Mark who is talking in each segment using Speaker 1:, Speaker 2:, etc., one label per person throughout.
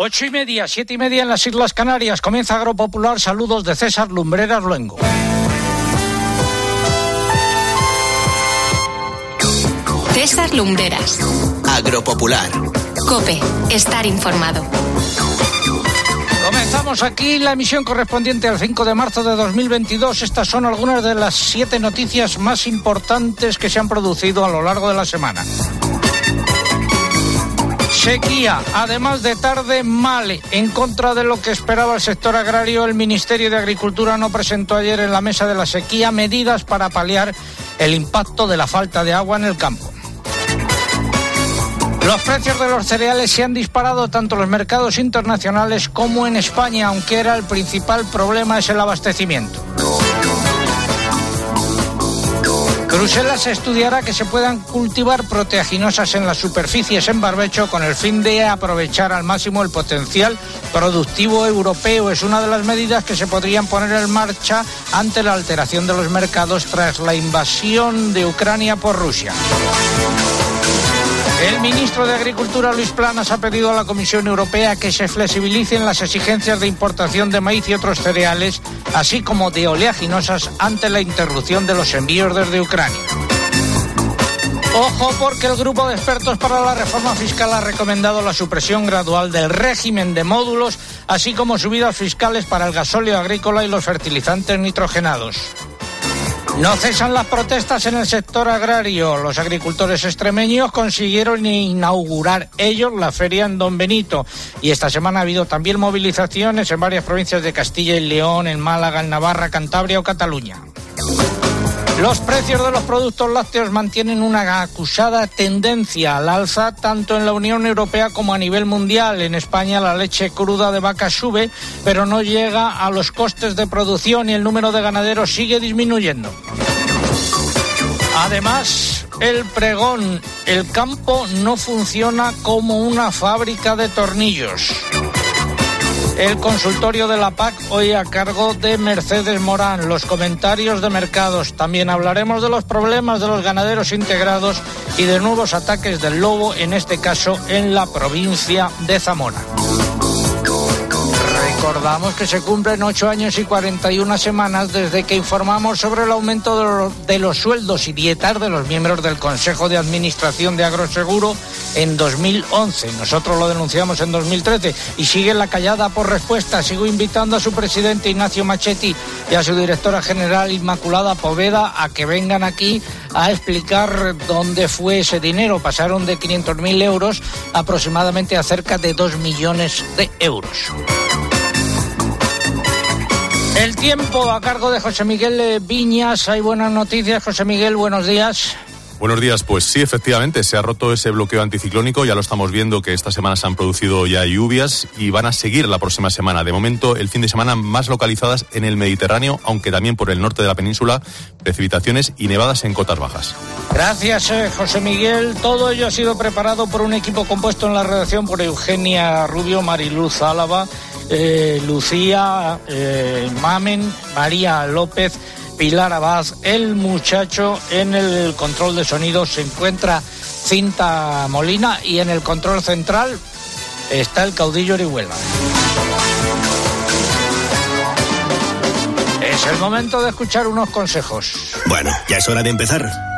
Speaker 1: Ocho y media, siete y media en las Islas Canarias. Comienza Agropopular. Saludos de César Lumbreras Luengo.
Speaker 2: César Lumbreras.
Speaker 3: Agropopular.
Speaker 2: Cope. Estar informado.
Speaker 1: Comenzamos aquí la emisión correspondiente al 5 de marzo de 2022. Estas son algunas de las siete noticias más importantes que se han producido a lo largo de la semana. Sequía, además de tarde mal, en contra de lo que esperaba el sector agrario, el Ministerio de Agricultura no presentó ayer en la mesa de la sequía medidas para paliar el impacto de la falta de agua en el campo. Los precios de los cereales se han disparado tanto en los mercados internacionales como en España, aunque era el principal problema es el abastecimiento. Bruselas estudiará que se puedan cultivar proteaginosas en las superficies en barbecho con el fin de aprovechar al máximo el potencial productivo europeo. Es una de las medidas que se podrían poner en marcha ante la alteración de los mercados tras la invasión de Ucrania por Rusia. El ministro de Agricultura, Luis Planas, ha pedido a la Comisión Europea que se flexibilicen las exigencias de importación de maíz y otros cereales, así como de oleaginosas, ante la interrupción de los envíos desde Ucrania. Ojo porque el grupo de expertos para la reforma fiscal ha recomendado la supresión gradual del régimen de módulos, así como subidas fiscales para el gasóleo agrícola y los fertilizantes nitrogenados. No cesan las protestas en el sector agrario. Los agricultores extremeños consiguieron inaugurar ellos la feria en Don Benito. Y esta semana ha habido también movilizaciones en varias provincias de Castilla y León, en Málaga, en Navarra, Cantabria o Cataluña. Los precios de los productos lácteos mantienen una acusada tendencia al alza tanto en la Unión Europea como a nivel mundial. En España la leche cruda de vaca sube, pero no llega a los costes de producción y el número de ganaderos sigue disminuyendo. Además, el pregón, el campo no funciona como una fábrica de tornillos. El consultorio de la PAC hoy a cargo de Mercedes Morán. Los comentarios de mercados. También hablaremos de los problemas de los ganaderos integrados y de nuevos ataques del lobo, en este caso en la provincia de Zamora. Recordamos que se cumplen ocho años y 41 semanas desde que informamos sobre el aumento de los sueldos y dietas de los miembros del Consejo de Administración de Agroseguro en 2011. Nosotros lo denunciamos en 2013 y sigue la callada por respuesta. Sigo invitando a su presidente Ignacio Machetti y a su directora general Inmaculada Poveda a que vengan aquí a explicar dónde fue ese dinero. Pasaron de 500.000 euros aproximadamente a cerca de 2 millones de euros. El tiempo a cargo de José Miguel Viñas. Hay buenas noticias. José Miguel, buenos días.
Speaker 4: Buenos días, pues sí, efectivamente, se ha roto ese bloqueo anticiclónico, ya lo estamos viendo que esta semana se han producido ya lluvias y van a seguir la próxima semana. De momento, el fin de semana más localizadas en el Mediterráneo, aunque también por el norte de la península, precipitaciones y nevadas en cotas bajas.
Speaker 1: Gracias, eh, José Miguel. Todo ello ha sido preparado por un equipo compuesto en la redacción por Eugenia Rubio, Mariluz Álava, eh, Lucía eh, Mamen, María López, Pilar Abad, el muchacho en el control de sonido se encuentra Cinta Molina y en el control central está el caudillo Orihuela. Es el momento de escuchar unos consejos.
Speaker 3: Bueno, ya es hora de empezar.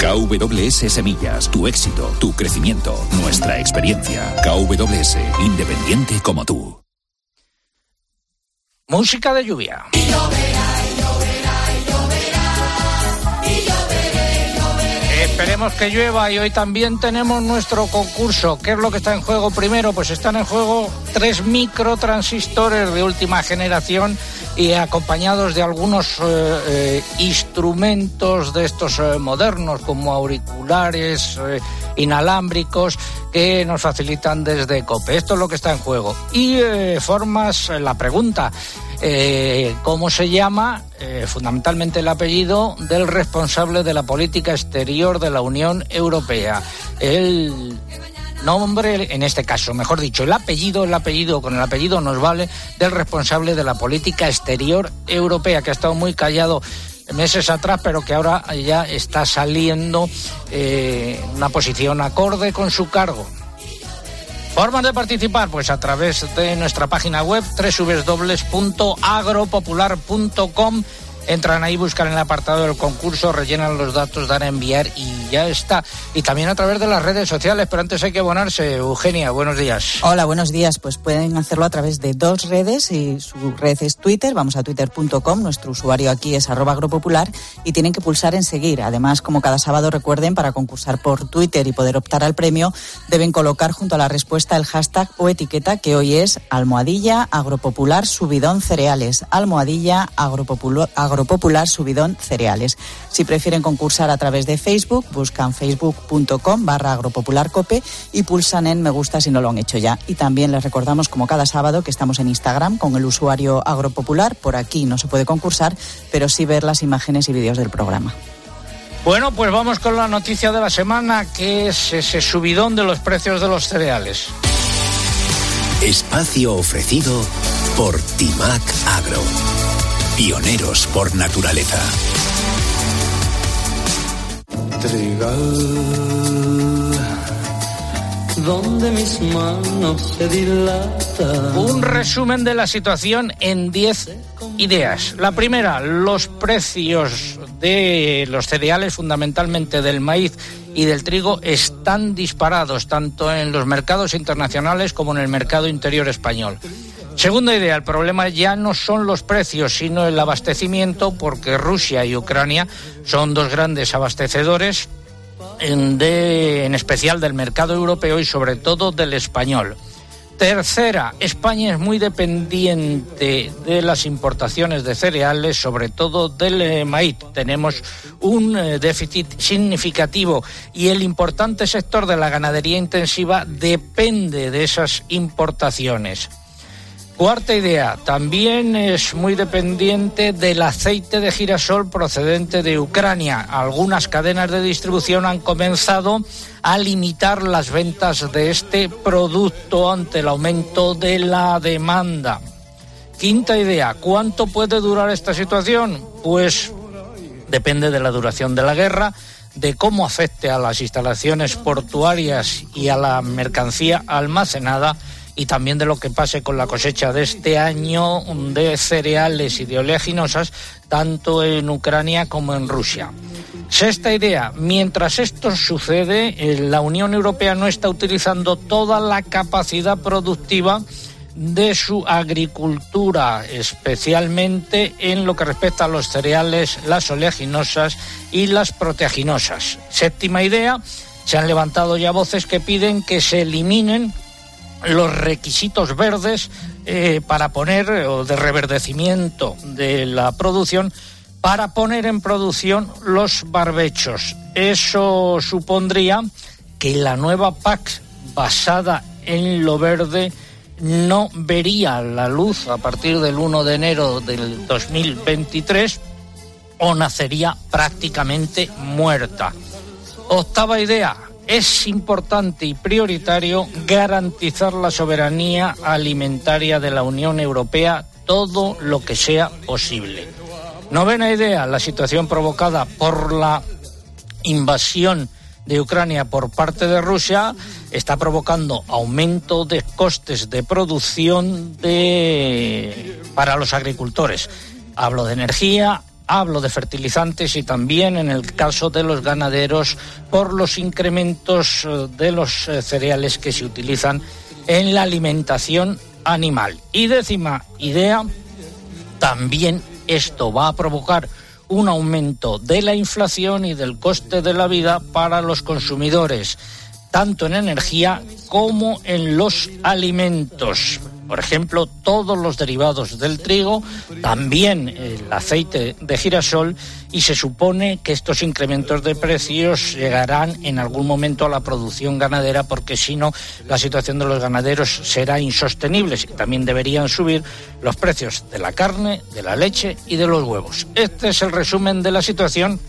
Speaker 5: KWS Semillas, tu éxito, tu crecimiento, nuestra experiencia. KWS, independiente como tú.
Speaker 1: Música de lluvia. Esperemos que llueva y hoy también tenemos nuestro concurso. ¿Qué es lo que está en juego primero? Pues están en juego tres microtransistores de última generación y acompañados de algunos eh, eh, instrumentos de estos eh, modernos como auriculares inalámbricos que nos facilitan desde COPE. Esto es lo que está en juego. Y formas la pregunta. ¿Cómo se llama? Fundamentalmente el apellido del responsable de la política exterior de la Unión Europea. El nombre, en este caso, mejor dicho, el apellido, el apellido, con el apellido nos vale, del responsable de la política exterior europea, que ha estado muy callado meses atrás, pero que ahora ya está saliendo eh, una posición acorde con su cargo. Formas de participar, pues a través de nuestra página web www.agropopular.com Entran ahí, buscan el apartado del concurso, rellenan los datos, dan a enviar y ya está. Y también a través de las redes sociales, pero antes hay que abonarse. Eugenia, buenos días.
Speaker 6: Hola, buenos días. Pues pueden hacerlo a través de dos redes y su red es Twitter. Vamos a twitter.com. Nuestro usuario aquí es arroba agropopular y tienen que pulsar en seguir. Además, como cada sábado recuerden, para concursar por Twitter y poder optar al premio, deben colocar junto a la respuesta el hashtag o etiqueta que hoy es almohadilla agropopular subidón cereales. Almohadilla agropopular Subidón Cereales. Si prefieren concursar a través de Facebook, buscan facebook.com barra agropopularcope y pulsan en me gusta si no lo han hecho ya. Y también les recordamos, como cada sábado, que estamos en Instagram con el usuario agropopular. Por aquí no se puede concursar, pero sí ver las imágenes y vídeos del programa.
Speaker 1: Bueno, pues vamos con la noticia de la semana, que es ese subidón de los precios de los cereales.
Speaker 3: Espacio ofrecido por Timac Agro. Pioneros por naturaleza.
Speaker 1: donde mis manos se dilatan. Un resumen de la situación en 10 ideas. La primera, los precios de los cereales, fundamentalmente del maíz y del trigo, están disparados tanto en los mercados internacionales como en el mercado interior español. Segunda idea, el problema ya no son los precios, sino el abastecimiento, porque Rusia y Ucrania son dos grandes abastecedores, en, especial del mercado europeo y sobre todo del español. Tercera, España es muy dependiente de las importaciones de cereales, sobre todo del eh, maíz. Tenemos un eh, déficit significativo y el importante sector de la ganadería intensiva depende de esas importaciones. Cuarta idea, también es muy dependiente del aceite de girasol procedente de Ucrania. Algunas cadenas de distribución han comenzado a limitar las ventas de este producto ante el aumento de la demanda. Quinta idea, ¿cuánto puede durar esta situación? Pues depende de la duración de la guerra, de cómo afecte a las instalaciones portuarias y a la mercancía almacenada y también de lo que pase con la cosecha de este año de cereales y de oleaginosas, tanto en Ucrania como en Rusia. Sexta idea, mientras esto sucede, eh, la Unión Europea no está utilizando toda la capacidad productiva de su agricultura, especialmente en lo que respecta a los cereales, las oleaginosas y las proteaginosas. Séptima idea, se han levantado ya voces que piden que se eliminen los requisitos verdes eh, para poner, o de reverdecimiento de la producción, para poner en producción los barbechos. Eso supondría que la nueva PAC basada en lo verde no vería la luz a partir del 1 de enero del 2023 o nacería prácticamente muerta. Octava idea, es importante y prioritario garantizar la soberanía alimentaria de la Unión Europea todo lo que sea posible. Novena idea, la situación provocada por la invasión de Ucrania por parte de Rusia está provocando aumento de costes de producción para los agricultores. Hablo de energía, Hablo de fertilizantes y también en el caso de los ganaderos por los incrementos eh, de los eh, cereales que se utilizan en la alimentación animal. Y décima idea, también esto va a provocar un aumento de la inflación y del coste de la vida para los consumidores, tanto en energía como en los alimentos. Por ejemplo, todos los derivados del trigo, también el aceite de girasol y se supone que estos incrementos de precios llegarán en algún momento a la producción ganadera porque si no la situación de los ganaderos será insostenible. También deberían subir los precios de la carne, de la leche y de los huevos. Este es el resumen de la situación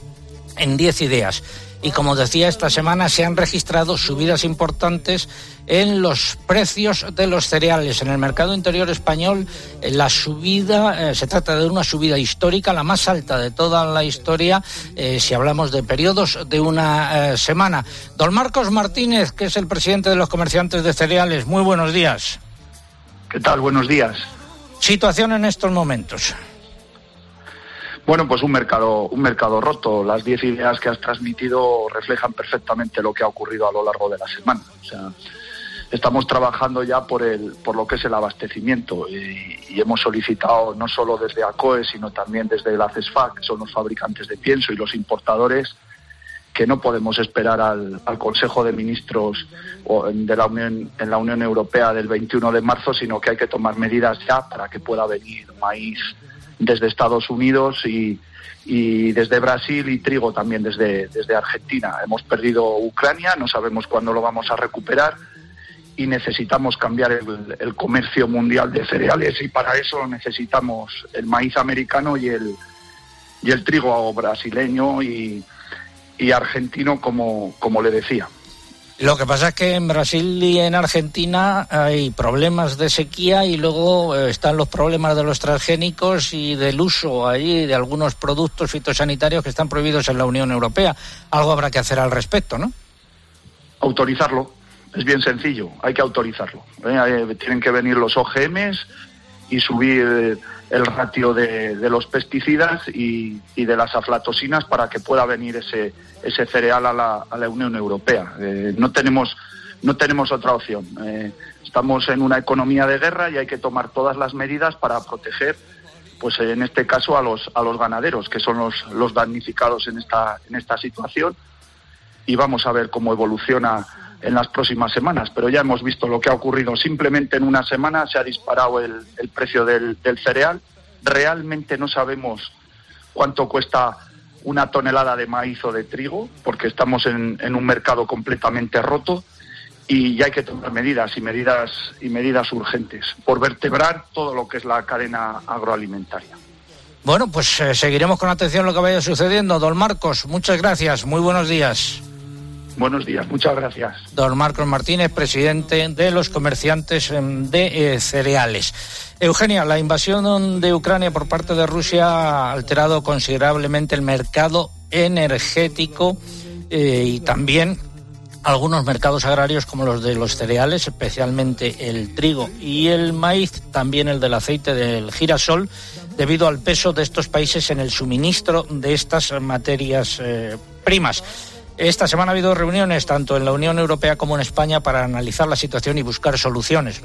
Speaker 1: en 10 ideas y como decía, esta semana se han registrado subidas importantes en los precios de los cereales. En el mercado interior español, eh, la subida, eh, se trata de una subida histórica, la más alta de toda la historia, eh, si hablamos de periodos de una semana. Don Marcos Martínez, que es el presidente de los comerciantes de cereales, muy buenos días.
Speaker 7: ¿Qué tal? Buenos días.
Speaker 1: Situación en estos momentos.
Speaker 7: Bueno, pues un mercado, un mercado roto. Las diez ideas que has transmitido reflejan perfectamente lo que ha ocurrido a lo largo de la semana. O sea, estamos trabajando ya por el, por lo que es el abastecimiento y, hemos solicitado no solo desde ACOE, sino también desde la CESFA, que son los fabricantes de pienso y los importadores, que no podemos esperar al, Consejo de Ministros de la Unión, en la Unión Europea del 21 de marzo, sino que hay que tomar medidas ya para que pueda venir maíz desde Estados Unidos y, desde Brasil y trigo también desde, desde Argentina. Hemos perdido Ucrania, no sabemos cuándo lo vamos a recuperar y necesitamos cambiar el, comercio mundial de cereales y para eso necesitamos el maíz americano y el, y el trigo brasileño y, y argentino, como, como le decía.
Speaker 1: Lo que pasa es que en Brasil y en Argentina hay problemas de sequía y luego eh, están los problemas de los transgénicos y del uso ahí de algunos productos fitosanitarios que están prohibidos en la Unión Europea. Algo habrá que hacer al respecto, ¿no?
Speaker 7: Autorizarlo. Es bien sencillo. Hay que autorizarlo. ¿eh? Tienen que venir los OGMs y subir el ratio de, los pesticidas y, de las aflatosinas para que pueda venir ese, ese cereal a la, a la Unión Europea. Eh, no, tenemos, no tenemos otra opción. Eh, estamos en una economía de guerra y hay que tomar todas las medidas para proteger, pues en este caso, a los, a los ganaderos, que son los, los damnificados en esta, en esta situación. Y vamos a ver cómo evoluciona en las próximas semanas, pero ya hemos visto lo que ha ocurrido. Simplemente en una semana se ha disparado el, precio del, cereal. Realmente no sabemos cuánto cuesta una tonelada de maíz o de trigo, porque estamos en, un mercado completamente roto y hay que tomar medidas y medidas y medidas urgentes por vertebrar todo lo que es la cadena agroalimentaria.
Speaker 1: Bueno, pues eh, seguiremos con atención lo que vaya sucediendo. Don Marcos, muchas gracias. Muy buenos días.
Speaker 7: Buenos días, muchas gracias.
Speaker 1: Don Marcos Martínez, presidente de los comerciantes em, de eh, cereales. Eugenia, la invasión de Ucrania por parte de Rusia ha alterado considerablemente el mercado energético eh, y también algunos mercados agrarios como los de los cereales, especialmente el trigo y el maíz, también el del aceite del girasol, debido al peso de estos países en el suministro de estas materias eh, primas. Esta semana ha habido reuniones tanto en la Unión Europea como en España para analizar la situación y buscar soluciones.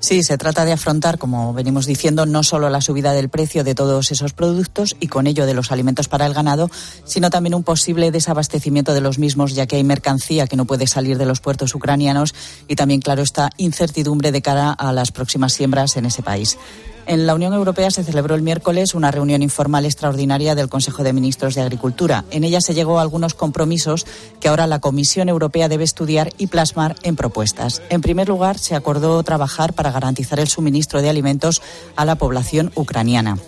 Speaker 6: Sí, se trata de afrontar, como venimos diciendo, no solo la subida del precio de todos esos productos y con ello de los alimentos para el ganado, sino también un posible desabastecimiento de los mismos, ya que hay mercancía que no puede salir de los puertos ucranianos y también, claro, esta incertidumbre de cara a las próximas siembras en ese país. En la Unión Europea se celebró el miércoles una reunión informal extraordinaria del Consejo de Ministros de Agricultura. En ella se llegó a algunos compromisos que ahora la Comisión Europea debe estudiar y plasmar en propuestas. En primer lugar, se acordó trabajar para garantizar el suministro de alimentos a la población ucraniana.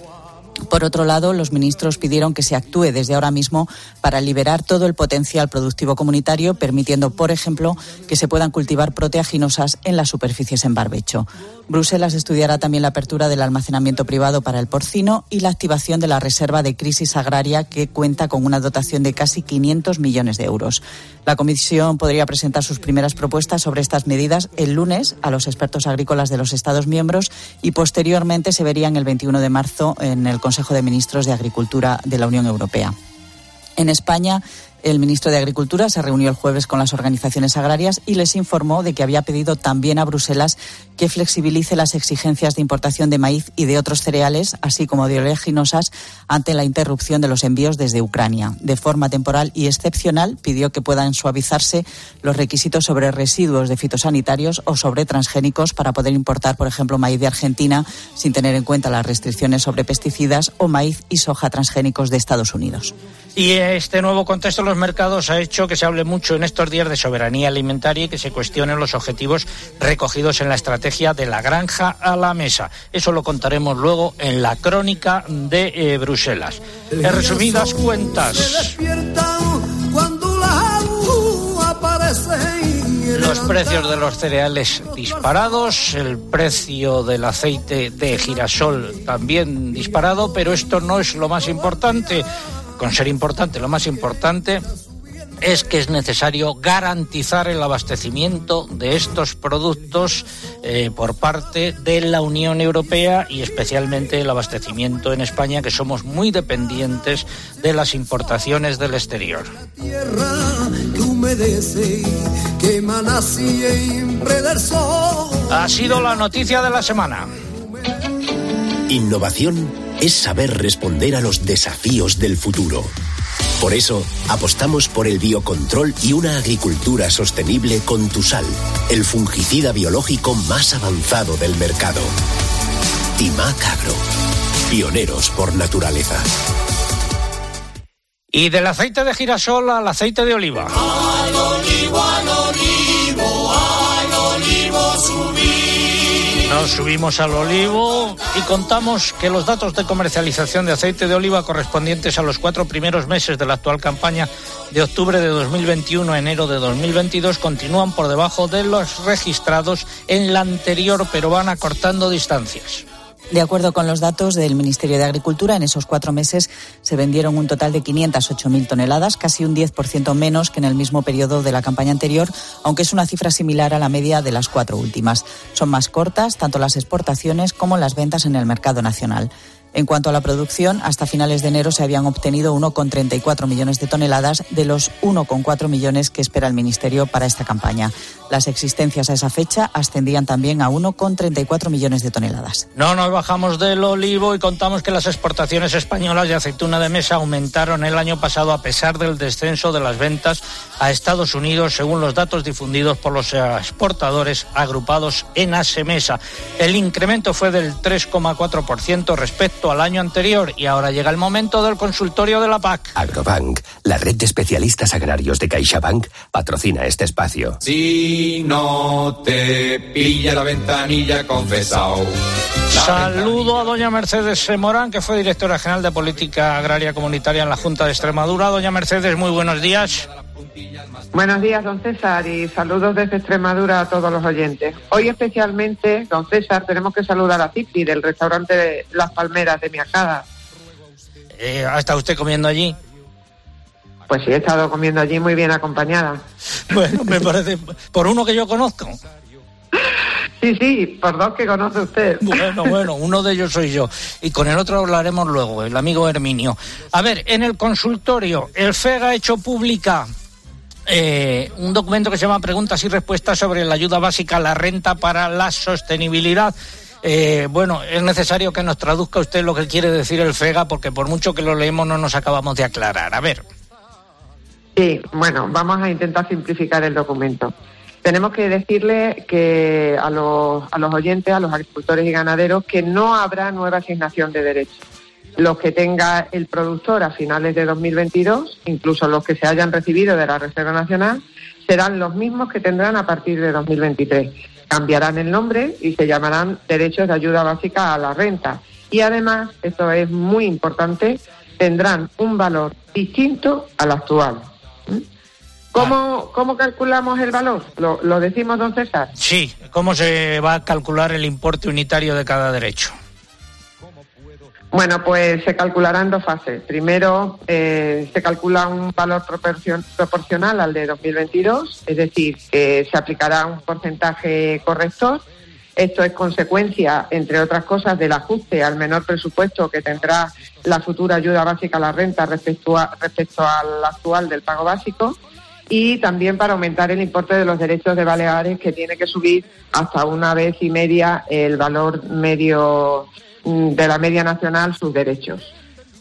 Speaker 6: Por otro lado, los ministros pidieron que se actúe desde ahora mismo para liberar todo el potencial productivo comunitario, permitiendo, por ejemplo, que se puedan cultivar proteaginosas en las superficies en barbecho. Bruselas estudiará también la apertura del almacenamiento privado para el porcino y la activación de la reserva de crisis agraria que cuenta con una dotación de casi 500 millones de euros. La Comisión podría presentar sus primeras propuestas sobre estas medidas el lunes a los expertos agrícolas de los Estados miembros y posteriormente se verían el 21 de marzo en el Consejo de Ministros de Agricultura de la Unión Europea. En España, El ministro de Agricultura se reunió el jueves con las organizaciones agrarias y les informó de que había pedido también a Bruselas que flexibilice las exigencias de importación de maíz y de otros cereales, así como de oleaginosas, ante la interrupción de los envíos desde Ucrania. De forma temporal y excepcional, pidió que puedan suavizarse los requisitos sobre residuos de fitosanitarios o sobre transgénicos para poder importar, por ejemplo, maíz de Argentina sin tener en cuenta las restricciones sobre pesticidas o maíz y soja transgénicos de Estados Unidos.
Speaker 1: Y este nuevo contexto los mercados ha hecho que se hable mucho en estos días de soberanía alimentaria y que se cuestionen los objetivos recogidos en la estrategia de la granja a la mesa. Eso lo contaremos luego en la crónica de eh, Bruselas. En resumidas cuentas. Los precios de los cereales disparados, el precio del aceite de girasol también disparado, pero esto no es lo más importante. Con ser importante, lo más importante es que es necesario garantizar el abastecimiento de estos productos eh, por parte de la Unión Europea y especialmente el abastecimiento en España, que somos muy dependientes de las importaciones del exterior. Ha sido la noticia de la semana.
Speaker 3: Innovación es saber responder a los desafíos del futuro. Por eso, apostamos por el biocontrol y una agricultura sostenible con Tusal, el fungicida biológico más avanzado del mercado. Timac Agro, pioneros por naturaleza.
Speaker 1: Y del aceite de girasol al aceite de oliva. Nos subimos al olivo y contamos que los datos de comercialización de aceite de oliva correspondientes a los cuatro primeros meses de la actual campaña de octubre de 2021 a enero de 2022 continúan por debajo de los registrados en la anterior, pero van acortando distancias.
Speaker 6: De acuerdo con los datos del Ministerio de Agricultura, en esos cuatro meses se vendieron un total de 508.000 toneladas, casi un 10% menos que en el mismo periodo de la campaña anterior, aunque es una cifra similar a la media de las cuatro últimas. Son más cortas tanto las exportaciones como las ventas en el mercado nacional. En cuanto a la producción, hasta finales de enero se habían obtenido 1,34 millones de toneladas de los 1,4 millones que espera el Ministerio para esta campaña. Las existencias a esa fecha ascendían también a 1,34 millones de toneladas.
Speaker 1: No nos bajamos del olivo y contamos que las exportaciones españolas de aceituna de mesa aumentaron el año pasado a pesar del descenso de las ventas a Estados Unidos, según los datos difundidos por los exportadores agrupados en ASEMESA. El incremento fue del 3,4% respecto al año anterior y ahora llega el momento del consultorio de la PAC.
Speaker 3: Agrobank, la red de especialistas agrarios de CaixaBank, patrocina este espacio.
Speaker 8: Si no te pilla la ventanilla confesado.
Speaker 1: Saludo a doña Mercedes Morán, que fue directora general de Política Agraria Comunitaria en la Junta de Extremadura. Doña Mercedes, muy buenos días.
Speaker 9: Buenos días, don César, y saludos desde Extremadura a todos los oyentes. Hoy especialmente, don César, tenemos que saludar a Titi del restaurante de Las Palmeras de Miacada.
Speaker 1: Eh, ¿Ha estado usted comiendo allí?
Speaker 9: Pues sí, he estado comiendo allí muy bien acompañada.
Speaker 1: Bueno, me parece, por uno que yo conozco.
Speaker 9: Sí, sí, por dos que conoce usted.
Speaker 1: Bueno, bueno, uno de ellos soy yo. Y con el otro hablaremos luego, el amigo Herminio. A ver, en el consultorio, el FEG ha hecho pública eh, un documento que se llama Preguntas y Respuestas sobre la ayuda básica a la renta para la sostenibilidad. Eh, bueno, es necesario que nos traduzca usted lo que quiere decir el FEGA, porque por mucho que lo leemos no nos acabamos de aclarar. A ver.
Speaker 9: Sí, bueno, vamos a intentar simplificar el documento. Tenemos que decirle que a los, a los oyentes, a los agricultores y ganaderos, que no habrá nueva asignación de derechos. Los que tenga el productor a finales de 2022, incluso los que se hayan recibido de la Reserva Nacional, serán los mismos que tendrán a partir de 2023. Cambiarán el nombre y se llamarán derechos de ayuda básica a la renta. Y además, esto es muy importante, tendrán un valor distinto al actual. ¿Cómo, ¿Cómo calculamos el valor? ¿Lo, ¿Lo decimos, don César?
Speaker 1: Sí, ¿cómo se va a calcular el importe unitario de cada derecho?
Speaker 9: Bueno, pues se calculará en dos fases. Primero, eh, se calcula un valor proporcion- proporcional al de 2022, es decir, que se aplicará un porcentaje corrector Esto es consecuencia, entre otras cosas, del ajuste al menor presupuesto que tendrá la futura ayuda básica a la renta respecto, al actual del pago básico y también para aumentar el importe de los derechos de Baleares, que tiene que subir hasta una vez y media el valor medio mm, de la media nacional, sus derechos.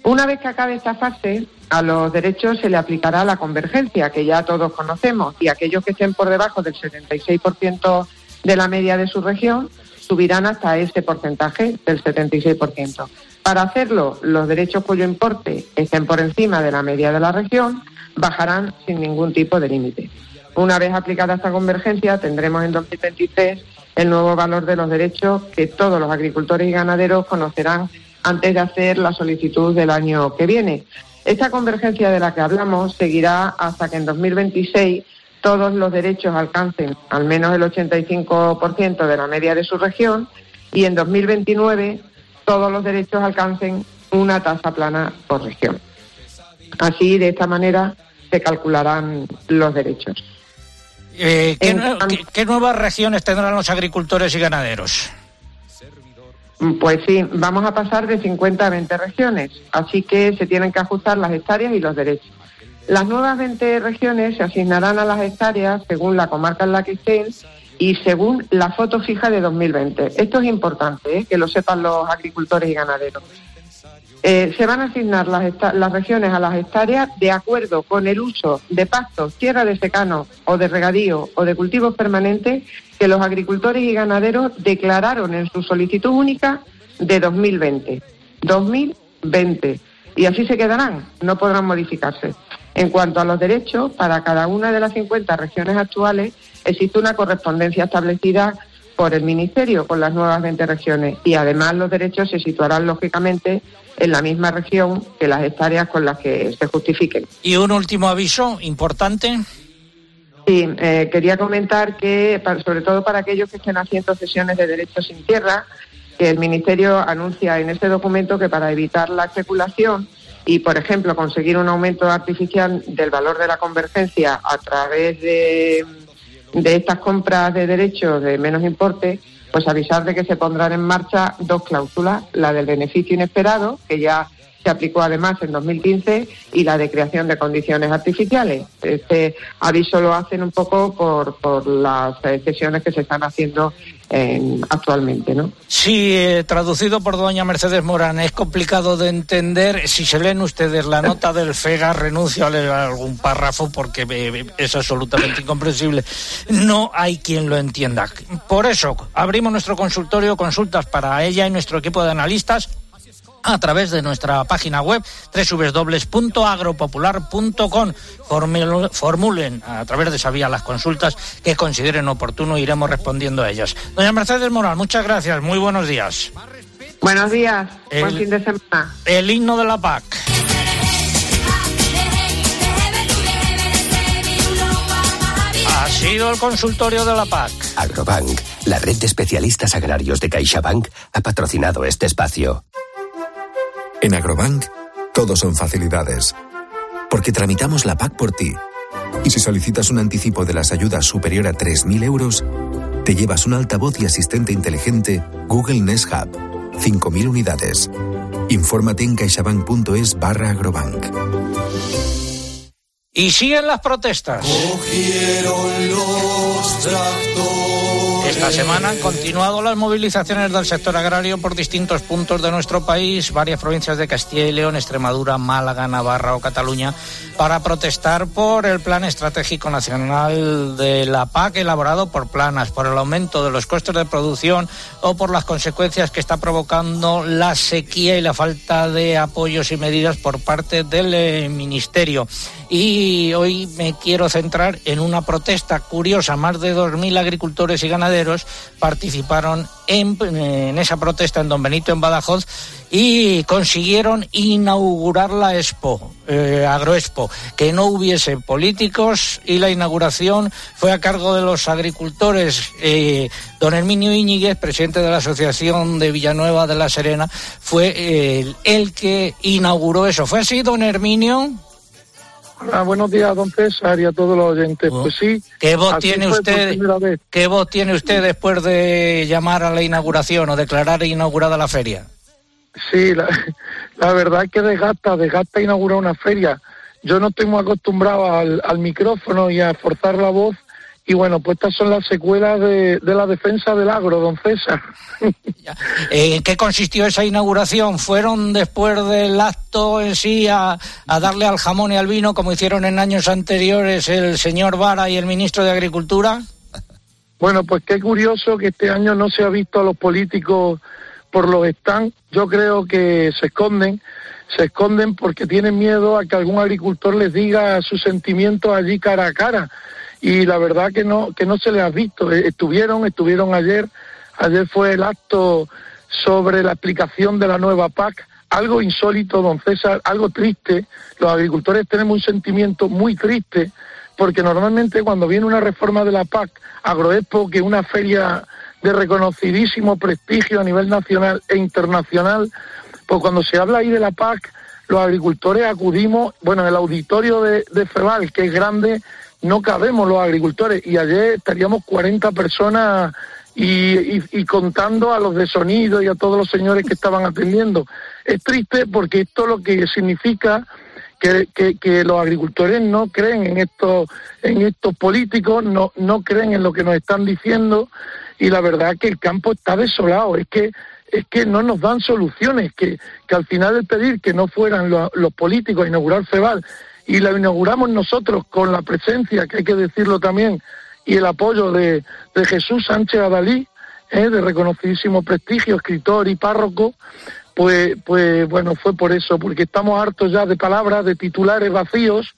Speaker 9: Una vez que acabe esta fase, a los derechos se le aplicará la convergencia, que ya todos conocemos, y aquellos que estén por debajo del 76% de la media de su región subirán hasta este porcentaje del 76%. Para hacerlo, los derechos cuyo importe estén por encima de la media de la región bajarán sin ningún tipo de límite. Una vez aplicada esta convergencia, tendremos en 2023 el nuevo valor de los derechos que todos los agricultores y ganaderos conocerán antes de hacer la solicitud del año que viene. Esta convergencia de la que hablamos seguirá hasta que en 2026 todos los derechos alcancen al menos el 85% de la media de su región y en 2029 todos los derechos alcancen una tasa plana por región. Así, de esta manera, se calcularán los derechos.
Speaker 1: Eh, ¿qué, nuevas regiones tendrán los agricultores y ganaderos?
Speaker 9: Pues sí, vamos a pasar de 50 a 20 regiones, así que se tienen que ajustar las hectáreas y los derechos. Las nuevas 20 regiones se asignarán a las hectáreas según la comarca en la que estén y según la foto fija de 2020. Esto es importante, ¿eh? que lo sepan los agricultores y ganaderos. Eh, se van a asignar las, las, regiones a las hectáreas de acuerdo con el uso de pastos, tierra de secano o de regadío o de cultivos permanentes que los agricultores y ganaderos declararon en su solicitud única de 2020. 2020. Y así se quedarán, no podrán modificarse. En cuanto a los derechos, para cada una de las 50 regiones actuales existe una correspondencia establecida por el Ministerio con las nuevas 20 regiones y además los derechos se situarán lógicamente en la misma región que las hectáreas con las que se justifiquen.
Speaker 1: Y un último aviso importante.
Speaker 9: Sí, eh, quería comentar que, sobre todo para aquellos que estén haciendo cesiones de derechos sin tierra, que el Ministerio anuncia en este documento que para evitar la especulación y, por ejemplo, conseguir un aumento artificial del valor de la convergencia a través de, estas compras de derechos de menos importe, pues avisar de que se pondrán en marcha dos cláusulas, la del beneficio inesperado, que ya se aplicó además en 2015 y la de creación de condiciones artificiales. Este aviso lo hacen un poco por, por las excesiones que se están haciendo actualmente, ¿no?
Speaker 1: Sí, eh, traducido por doña Mercedes Morán, es complicado de entender. Si se leen ustedes la nota del FEGA, renuncio a leer algún párrafo porque eh, es absolutamente incomprensible. No hay quien lo entienda. Por eso, abrimos nuestro consultorio, consultas para ella y nuestro equipo de analistas a través de nuestra página web www.agropopular.com. Formulen a través de esa vía las consultas que consideren oportuno, iremos respondiendo a ellas. Doña Mercedes Moral, muchas gracias, muy buenos días.
Speaker 9: Buenos días, buen fin de semana.
Speaker 1: El himno de la PAC. Ha sido el consultorio de la PAC.
Speaker 3: Agrobank, la red de especialistas agrarios de CaixaBank, ha patrocinado este espacio.
Speaker 10: En Agrobank, todo son facilidades. Porque tramitamos la PAC por ti. Y si solicitas un anticipo de las ayudas superior a 3.000 euros, te llevas un altavoz y asistente inteligente Google Nest Hub. 5.000 unidades. Infórmate en caixabank.es barra agrobank.
Speaker 1: Y siguen las protestas.
Speaker 11: Cogieron los
Speaker 1: esta semana han continuado las movilizaciones del sector agrario por distintos puntos de nuestro país, varias provincias de Castilla y León, Extremadura, Málaga, Navarra o Cataluña, para protestar por el Plan Estratégico Nacional de la PAC elaborado por Planas, por el aumento de los costes de producción o por las consecuencias que está provocando la sequía y la falta de apoyos y medidas por parte del eh, Ministerio. Y hoy me quiero centrar en una protesta curiosa. Más de 2.000 agricultores y ganaderos participaron en, esa protesta en Don Benito, en Badajoz, y consiguieron inaugurar la Expo, eh, Agroexpo, que no hubiese políticos y la inauguración fue a cargo de los agricultores. Eh, don Herminio Íñiguez, presidente de la Asociación de Villanueva de la Serena, fue el que inauguró eso. ¿Fue así, don Herminio?
Speaker 12: Hola, buenos días, don César, y a todos los oyentes. Pues sí.
Speaker 1: ¿Qué voz tiene usted? ¿Qué voz tiene usted después de llamar a la inauguración o declarar inaugurada la feria?
Speaker 12: Sí, la, la verdad es que desgasta, desgasta inaugurar una feria. Yo no estoy muy acostumbrado al, al micrófono y a forzar la voz. Y bueno, pues estas son las secuelas de, de la defensa del agro, don César.
Speaker 1: Eh, ¿En qué consistió esa inauguración? ¿Fueron después del acto en sí a, a darle al jamón y al vino como hicieron en años anteriores el señor Vara y el ministro de Agricultura?
Speaker 12: Bueno, pues qué curioso que este año no se ha visto a los políticos por los stands. Yo creo que se esconden, se esconden porque tienen miedo a que algún agricultor les diga sus sentimientos allí cara a cara. Y la verdad que no, que no se les ha visto. Eh, Estuvieron, estuvieron ayer. Ayer fue el acto sobre la explicación de la nueva PAC. Algo insólito, don César, algo triste. Los agricultores tenemos un sentimiento muy triste porque normalmente cuando viene una reforma de la PAC, Agroexpo, que es una feria de reconocidísimo prestigio a nivel nacional e internacional, pues cuando se habla ahí de la PAC, los agricultores acudimos, bueno, en el auditorio de, de que es grande, no cabemos los agricultores, y ayer estaríamos 40 personas y, contando a los de sonido y a todos los señores que estaban atendiendo. Es triste porque esto lo que significa que, que- los agricultores no creen en estos en estos políticos, no, no creen en lo que nos están diciendo. Y la verdad que el campo está desolado, es que es que no nos dan soluciones, que, que al final el pedir que no fueran lo- los políticos a inaugurar FEBAL y la inauguramos nosotros con la presencia, que hay que decirlo también, y el apoyo de, Jesús Sánchez Adalí, eh, de reconocidísimo prestigio, escritor y párroco, pues, pues bueno, fue por eso, porque estamos hartos ya de palabras, de titulares vacíos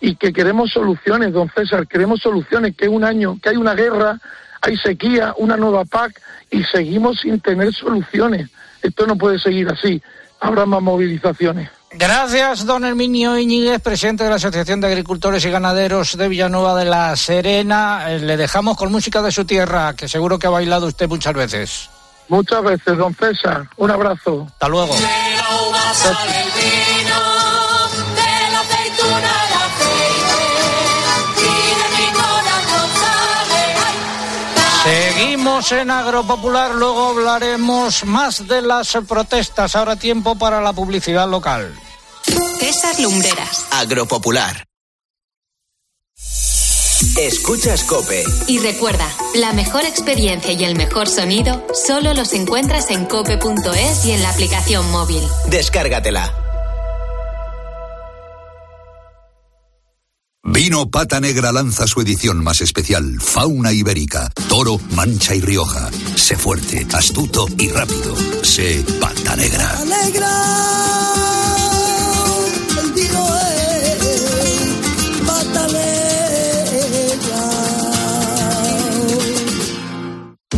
Speaker 12: y que queremos soluciones, don César, queremos soluciones, que un año, que hay una guerra, hay sequía, una nueva PAC y seguimos sin tener soluciones. Esto no puede seguir así, habrá más movilizaciones.
Speaker 1: Gracias, don Herminio Iñiguez, presidente de la Asociación de Agricultores y Ganaderos de Villanueva de la Serena. Eh, Le dejamos con música de su tierra, que seguro que ha bailado usted muchas veces.
Speaker 12: Muchas veces, don César, un abrazo.
Speaker 1: Hasta luego.
Speaker 11: De
Speaker 1: Seguimos en Agropopular, luego hablaremos más de las protestas. Ahora tiempo para la publicidad local.
Speaker 2: César Lumbreras.
Speaker 13: Agropopular. Escuchas Cope.
Speaker 2: Y recuerda, la mejor experiencia y el mejor sonido solo los encuentras en cope.es y en la aplicación móvil.
Speaker 13: Descárgatela.
Speaker 14: Vino Pata Negra lanza su edición más especial, Fauna Ibérica, Toro, Mancha y Rioja. Sé fuerte, astuto y rápido. Sé Pata Negra.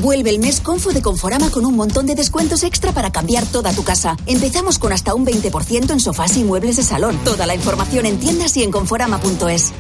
Speaker 15: Vuelve el mes Confo de Conforama con un montón de descuentos extra para cambiar toda tu casa. Empezamos con hasta un 20% en sofás y muebles de salón. Toda la información en tiendas y en conforama.es.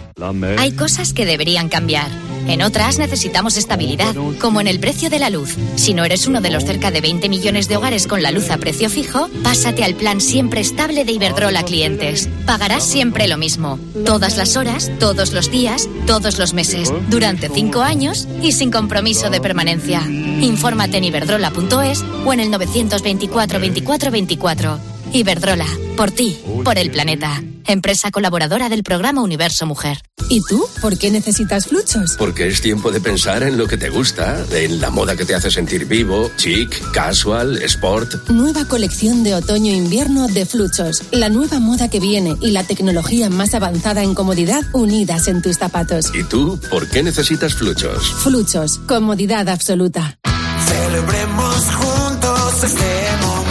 Speaker 16: Hay cosas que deberían cambiar. En otras necesitamos estabilidad, como en el precio de la luz. Si no eres uno de los cerca de 20 millones de hogares con la luz a precio fijo, pásate al plan siempre estable de Iberdrola Clientes. Pagarás siempre lo mismo, todas las horas, todos los días, todos los meses, durante 5 años y sin compromiso de permanencia. Infórmate en iberdrola.es o en el 924 24 24. Iberdrola, por ti, por el planeta. Empresa colaboradora del programa Universo Mujer.
Speaker 17: ¿Y tú? ¿Por qué necesitas fluchos?
Speaker 18: Porque es tiempo de pensar en lo que te gusta, en la moda que te hace sentir vivo, chic, casual, sport.
Speaker 17: Nueva colección de otoño-invierno de Fluchos. La nueva moda que viene y la tecnología más avanzada en comodidad unidas en tus zapatos.
Speaker 18: ¿Y tú por qué necesitas fluchos?
Speaker 17: Fluchos, comodidad absoluta.
Speaker 11: Celebremos juntos este momento.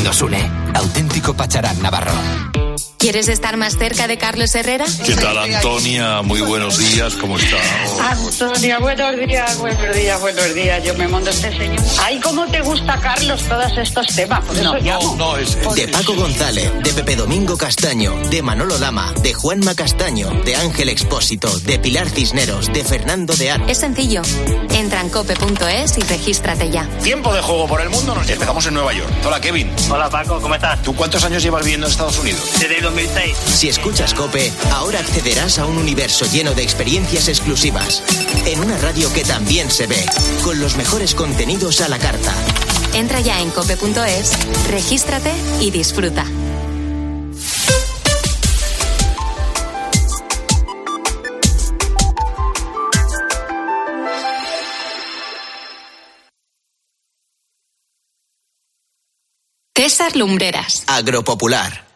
Speaker 13: Nos une. Auténtico Pacharán Navarro.
Speaker 2: ¿Quieres estar más cerca de Carlos Herrera?
Speaker 19: ¿Qué tal, Antonia? Muy buenos días, ¿cómo está?
Speaker 20: Antonia, buenos días, buenos días, buenos días. Yo me mando este señor. Ay, ¿cómo te gusta, Carlos, todos estos temas? Por eso llamo.
Speaker 13: De Paco González, de Pepe Domingo Castaño, de Manolo Lama, de Juanma Castaño, de Ángel Expósito, de Pilar Cisneros, de Fernando de Ar.
Speaker 2: Es sencillo. Entra en cope.es y regístrate ya.
Speaker 21: Tiempo de juego por el mundo. Nos empezamos en Nueva York. Hola, Kevin.
Speaker 22: Hola, Paco, ¿cómo estás?
Speaker 21: ¿Tú cuántos años llevas viviendo en Estados Unidos?
Speaker 22: Desde 2006.
Speaker 13: Si escuchas Cope, ahora accederás a un universo lleno de experiencias exclusivas. En una radio que también se ve, con los mejores contenidos a la carta.
Speaker 2: Entra ya en cope.es, regístrate y disfruta. César Lumbreras.
Speaker 13: Agropopular.